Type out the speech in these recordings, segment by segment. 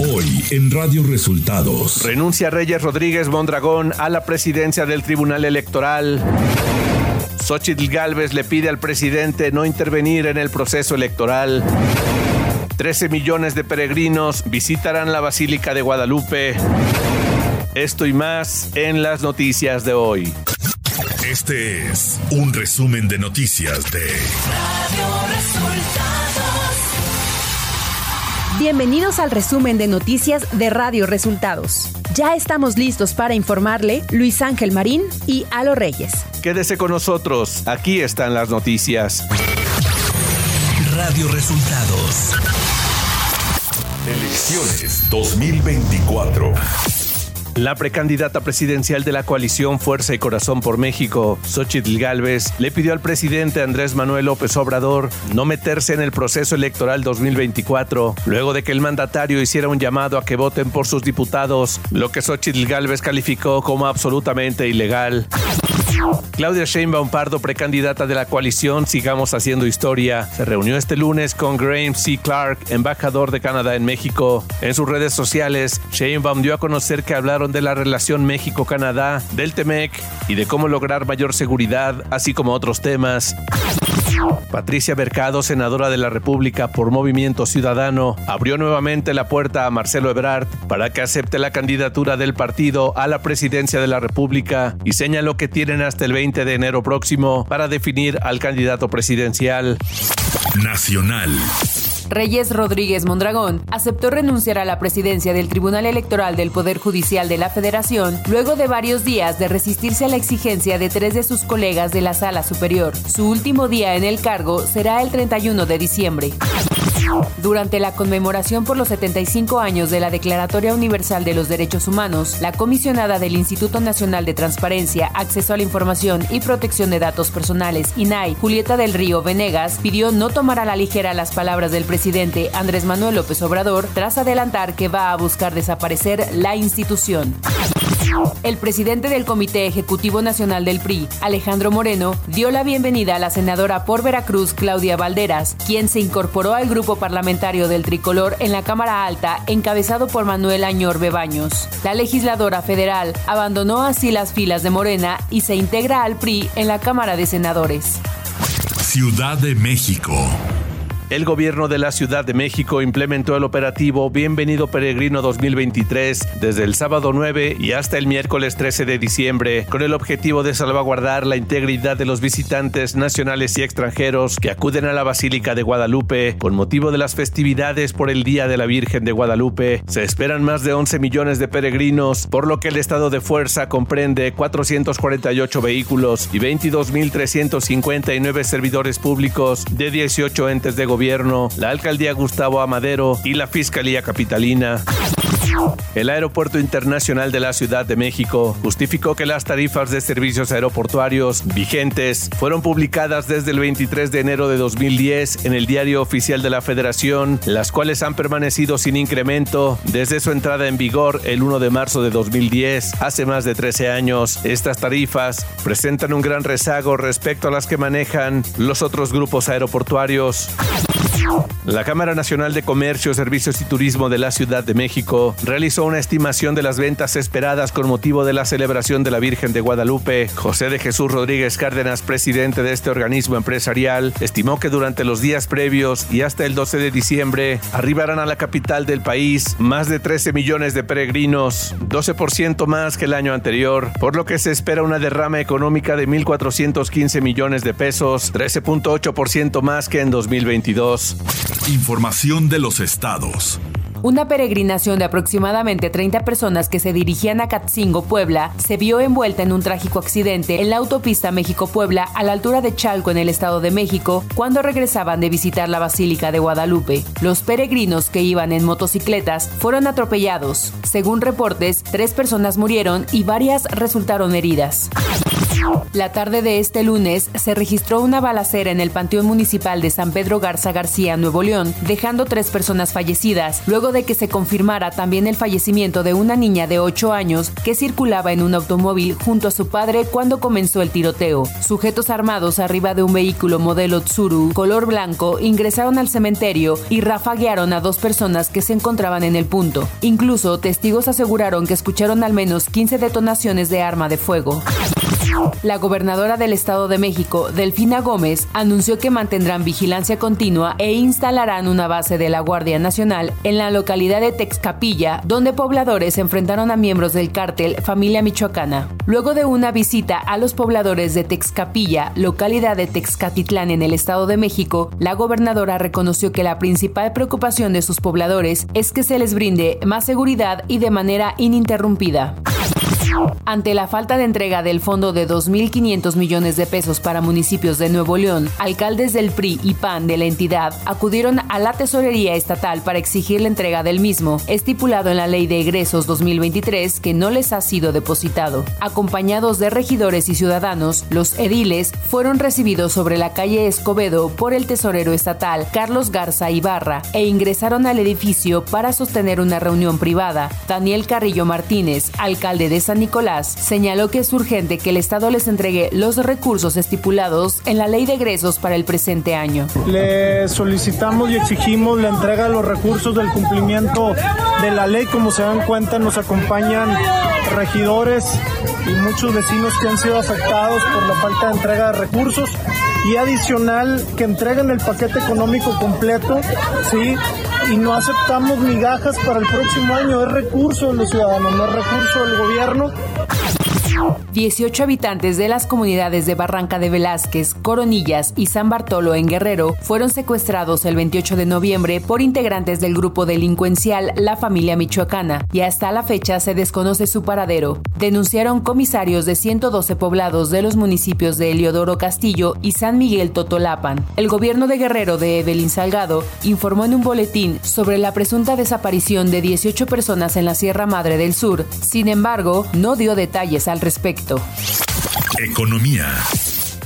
Hoy en Radio Resultados. Renuncia Reyes Rodríguez Mondragón a la presidencia del Tribunal Electoral. Xochitl Galvez le pide al presidente no intervenir en el proceso electoral. 13 millones de peregrinos visitarán la Basílica de Guadalupe. Esto y más en las noticias de hoy. Este es un resumen de noticias de Radio Resultados. Bienvenidos al resumen de noticias de Radio Resultados. Ya estamos listos para informarle Luis Ángel Marín y Alo Reyes. Quédese con nosotros, aquí están las noticias. Radio Resultados. Elecciones 2024. La precandidata presidencial de la coalición Fuerza y Corazón por México, Xochitl Gálvez, le pidió al presidente Andrés Manuel López Obrador no meterse en el proceso electoral 2024, luego de que el mandatario hiciera un llamado a que voten por sus diputados, lo que Xochitl Gálvez calificó como absolutamente ilegal. Claudia Sheinbaum Pardo, precandidata de la coalición Sigamos Haciendo Historia, se reunió este lunes con Graham C. Clark, embajador de Canadá en México. En sus redes sociales, Sheinbaum dio a conocer que hablaron de la relación México-Canadá, del TEMEC y de cómo lograr mayor seguridad, así como otros temas. Patricia Mercado, senadora de la República por Movimiento Ciudadano, abrió nuevamente la puerta a Marcelo Ebrard para que acepte la candidatura del partido a la presidencia de la República y señaló que tienen hasta el 20 de enero próximo para definir al candidato presidencial. Nacional. Reyes Rodríguez Mondragón aceptó renunciar a la presidencia del Tribunal Electoral del Poder Judicial de la Federación luego de varios días de resistirse a la exigencia de tres de sus colegas de la Sala Superior. Su último día en el cargo será el 31 de diciembre. Durante la conmemoración por los 75 años de la Declaratoria Universal de los Derechos Humanos, la comisionada del Instituto Nacional de Transparencia, Acceso a la Información y Protección de Datos Personales, INAI, Julieta del Río Venegas, pidió no tomar a la ligera las palabras del presidente Andrés Manuel López Obrador tras adelantar que va a buscar desaparecer la institución. El presidente del Comité Ejecutivo Nacional del PRI, Alejandro Moreno, dio la bienvenida a la senadora por Veracruz, Claudia Valderas, quien se incorporó al grupo parlamentario del tricolor en la Cámara Alta, encabezado por Manuel Añor Bebaños. La legisladora federal abandonó así las filas de Morena y se integra al PRI en la Cámara de Senadores. Ciudad de México. El gobierno de la Ciudad de México implementó el operativo Bienvenido Peregrino 2023 desde el sábado 9 y hasta el miércoles 13 de diciembre, con el objetivo de salvaguardar la integridad de los visitantes nacionales y extranjeros que acuden a la Basílica de Guadalupe con motivo de las festividades por el Día de la Virgen de Guadalupe. Se esperan más de 11 millones de peregrinos, por lo que el estado de fuerza comprende 448 vehículos y 22.359 servidores públicos de 18 entes de gobierno La Alcaldía Gustavo Amadero y la Fiscalía Capitalina. El Aeropuerto Internacional de la Ciudad de México justificó que las tarifas de servicios aeroportuarios vigentes fueron publicadas desde el 23 de enero de 2010 en el Diario Oficial de la Federación, las cuales han permanecido sin incremento desde su entrada en vigor el 1 de marzo de 2010, hace más de 13 años. Estas tarifas presentan un gran rezago respecto a las que manejan los otros grupos aeroportuarios. La Cámara Nacional de Comercio, Servicios y Turismo de la Ciudad de México realizó una estimación de las ventas esperadas con motivo de la celebración de la Virgen de Guadalupe. José de Jesús Rodríguez Cárdenas, presidente de este organismo empresarial, estimó que durante los días previos y hasta el 12 de diciembre arribarán a la capital del país más de 13 millones de peregrinos, 12% más que el año anterior, por lo que se espera una derrama económica de 1.415 millones de pesos, 13.8% más que en 2022. Información de los estados. Una peregrinación de aproximadamente 30 personas que se dirigían a Catzingo, Puebla, se vio envuelta en un trágico accidente en la autopista México-Puebla a la altura de Chalco en el Estado de México cuando regresaban de visitar la Basílica de Guadalupe. Los peregrinos que iban en motocicletas fueron atropellados. Según reportes, tres personas murieron y varias resultaron heridas. La tarde de este lunes se registró una balacera en el Panteón Municipal de San Pedro Garza García, Nuevo León, dejando tres personas fallecidas, luego de que se confirmara también el fallecimiento de una niña de 8 años que circulaba en un automóvil junto a su padre cuando comenzó el tiroteo. Sujetos armados arriba de un vehículo modelo Tsuru, color blanco, ingresaron al cementerio y rafaguearon a dos personas que se encontraban en el punto. Incluso testigos aseguraron que escucharon al menos 15 detonaciones de arma de fuego. La gobernadora del Estado de México, Delfina Gómez, anunció que mantendrán vigilancia continua e instalarán una base de la Guardia Nacional en la localidad de Texcapilla, donde pobladores enfrentaron a miembros del cártel Familia Michoacana. Luego de una visita a los pobladores de Texcapilla, localidad de Texcatitlán en el Estado de México, la gobernadora reconoció que la principal preocupación de sus pobladores es que se les brinde más seguridad y de manera ininterrumpida. Ante la falta de entrega del fondo de 2.500 millones de pesos para municipios de Nuevo León, alcaldes del PRI y PAN de la entidad acudieron a la tesorería estatal para exigir la entrega del mismo, estipulado en la Ley de Egresos 2023 que no les ha sido depositado. Acompañados de regidores y ciudadanos, los ediles fueron recibidos sobre la calle Escobedo por el tesorero estatal Carlos Garza Ibarra e ingresaron al edificio para sostener una reunión privada. Daniel Carrillo Martínez, alcalde de San Nicolás, señaló que es urgente que el Estado les entregue los recursos estipulados en la ley de egresos para el presente año. Le solicitamos y exigimos la entrega de los recursos del cumplimiento de la ley. Como se dan cuenta, nos acompañan regidores y muchos vecinos que han sido afectados por la falta de entrega de recursos y adicional que entreguen el paquete económico completo, ¿sí? Y no aceptamos migajas para el próximo año, es recurso de los ciudadanos, no es recurso del gobierno 18 habitantes de las comunidades de Barranca de Velázquez, Coronillas y San Bartolo en Guerrero fueron secuestrados el 28 de noviembre por integrantes del grupo delincuencial La Familia Michoacana y hasta la fecha se desconoce su paradero. Denunciaron comisarios de 112 poblados de los municipios de Eliodoro Castillo y San Miguel Totolapan. El gobierno de Guerrero de Evelyn Salgado informó en un boletín sobre la presunta desaparición de 18 personas en la Sierra Madre del Sur. Sin embargo, no dio detalles al respecto. Economía.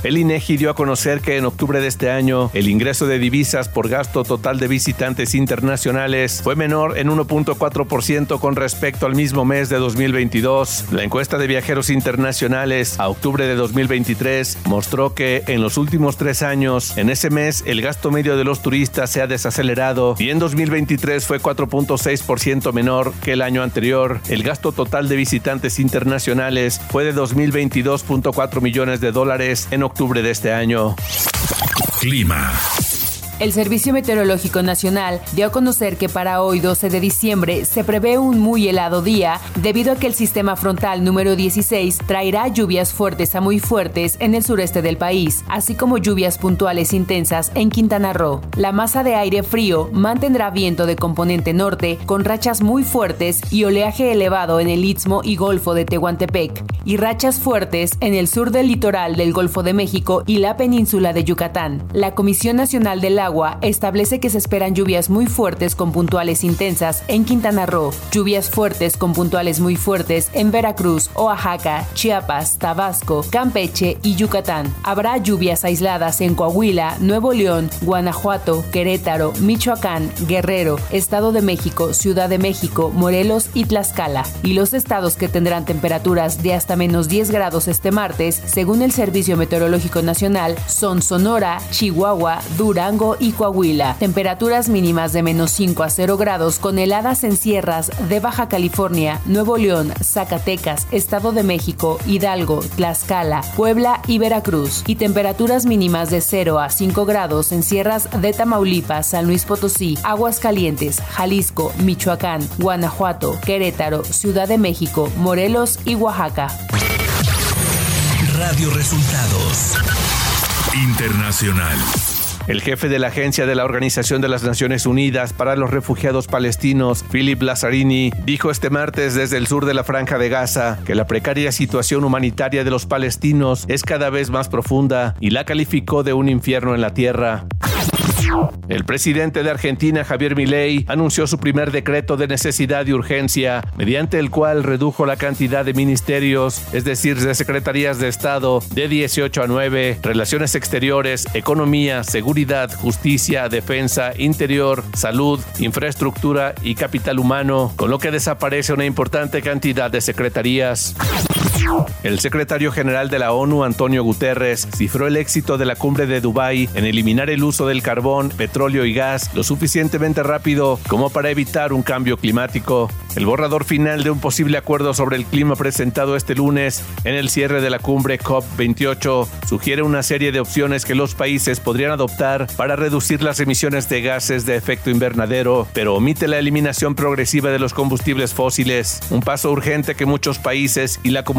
El INEGI dio a conocer que en octubre de este año el ingreso de divisas por gasto total de visitantes internacionales fue menor en 1.4% con respecto al mismo mes de 2022. La encuesta de viajeros internacionales a octubre de 2023 mostró que en los últimos tres años, en ese mes, el gasto medio de los turistas se ha desacelerado y en 2023 fue 4.6% menor que el año anterior. El gasto total de visitantes internacionales fue de 2.022.4 millones de dólares en octubre octubre de este año. Clima. El Servicio Meteorológico Nacional dio a conocer que para hoy 12 de diciembre se prevé un muy helado día debido a que el sistema frontal número 16 traerá lluvias fuertes a muy fuertes en el sureste del país, así como lluvias puntuales intensas en Quintana Roo. La masa de aire frío mantendrá viento de componente norte con rachas muy fuertes y oleaje elevado en el Istmo y Golfo de Tehuantepec y rachas fuertes en el sur del litoral del Golfo de México y la península de Yucatán. La Comisión Nacional del Agua establece que se esperan lluvias muy fuertes con puntuales intensas en Quintana Roo, lluvias fuertes con puntuales muy fuertes en Veracruz, Oaxaca, Chiapas, Tabasco, Campeche y Yucatán. Habrá lluvias aisladas en Coahuila, Nuevo León, Guanajuato, Querétaro, Michoacán, Guerrero, Estado de México, Ciudad de México, Morelos y Tlaxcala. Y los estados que tendrán temperaturas de hasta menos 10 grados este martes, según el Servicio Meteorológico Nacional, son Sonora, Chihuahua, Durango y Coahuila. Temperaturas mínimas de menos 5 a 0 grados con heladas en sierras de Baja California, Nuevo León, Zacatecas, Estado de México, Hidalgo, Tlaxcala, Puebla y Veracruz. Y temperaturas mínimas de 0 a 5 grados en sierras de Tamaulipas, San Luis Potosí, Aguascalientes, Jalisco, Michoacán, Guanajuato, Querétaro, Ciudad de México, Morelos y Oaxaca. Radio Resultados Internacional. El jefe de la Agencia de la Organización de las Naciones Unidas para los Refugiados Palestinos, Philip Lazzarini, dijo este martes desde el sur de la Franja de Gaza que la precaria situación humanitaria de los palestinos es cada vez más profunda y la calificó de un infierno en la tierra. El presidente de Argentina, Javier Milei, anunció su primer decreto de necesidad y urgencia, mediante el cual redujo la cantidad de ministerios, es decir, de secretarías de Estado, de 18 a 9, relaciones exteriores, economía, seguridad, justicia, defensa, interior, salud, infraestructura y capital humano, con lo que desaparece una importante cantidad de secretarías. El secretario general de la ONU, Antonio Guterres, cifró el éxito de la cumbre de Dubái en eliminar el uso del carbón, petróleo y gas lo suficientemente rápido como para evitar un cambio climático. El borrador final de un posible acuerdo sobre el clima presentado este lunes en el cierre de la cumbre COP28 sugiere una serie de opciones que los países podrían adoptar para reducir las emisiones de gases de efecto invernadero, pero omite la eliminación progresiva de los combustibles fósiles, un paso urgente que muchos países y la